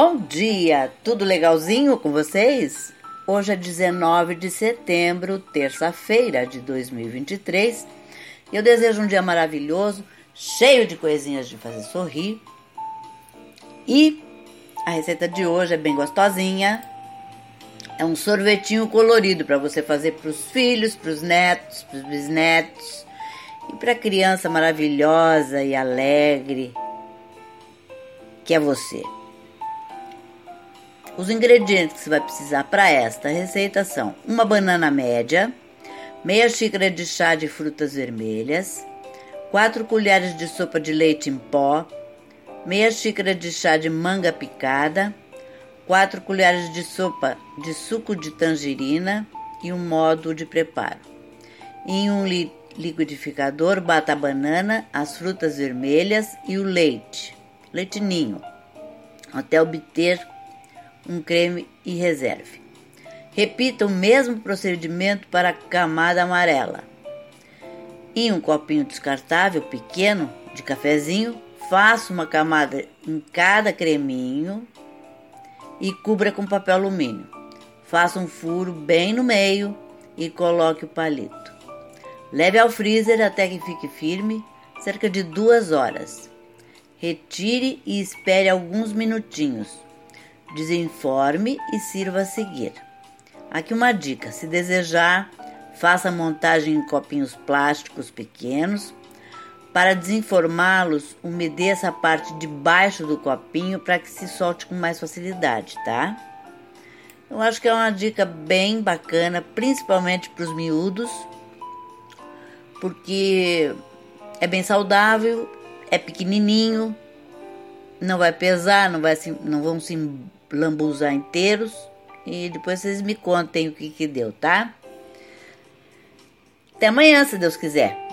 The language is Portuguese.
Bom dia, tudo legalzinho com vocês? Hoje é 19 de setembro, terça-feira de 2023. Eu desejo um dia maravilhoso, cheio de coisinhas de fazer sorrir. E a receita de hoje é bem gostosinha. É um sorvetinho colorido para você fazer para os filhos, para os netos, para os bisnetos e para a criança maravilhosa e alegre que é você. Os ingredientes que você vai precisar para esta receita são uma banana média, meia xícara de chá de frutas vermelhas, 4 colheres de sopa de leite em pó, meia xícara de chá de manga picada, 4 colheres de sopa de suco de tangerina e um modo de preparo. Em um liquidificador, bata a banana, as frutas vermelhas e o leite, leitinho, até obter um creme e reserve. Repita o mesmo procedimento para a camada amarela. Em um copinho descartável pequeno de cafezinho, faça uma camada em cada creminho e cubra com papel alumínio. Faça um furo bem no meio e coloque o palito. Leve ao freezer até que fique firme, cerca de duas horas. Retire e espere alguns minutinhos desinforme e sirva a seguir. Aqui uma dica: se desejar, faça a montagem em copinhos plásticos pequenos. Para desinformá-los, umedeça a parte de baixo do copinho para que se solte com mais facilidade, tá? Eu acho que é uma dica bem bacana, principalmente para os miúdos, porque é bem saudável, é pequenininho, não vai pesar, não, vai se, não vão se lambuzar inteiros e depois vocês me contem o que, que deu, tá? Até amanhã, se Deus quiser.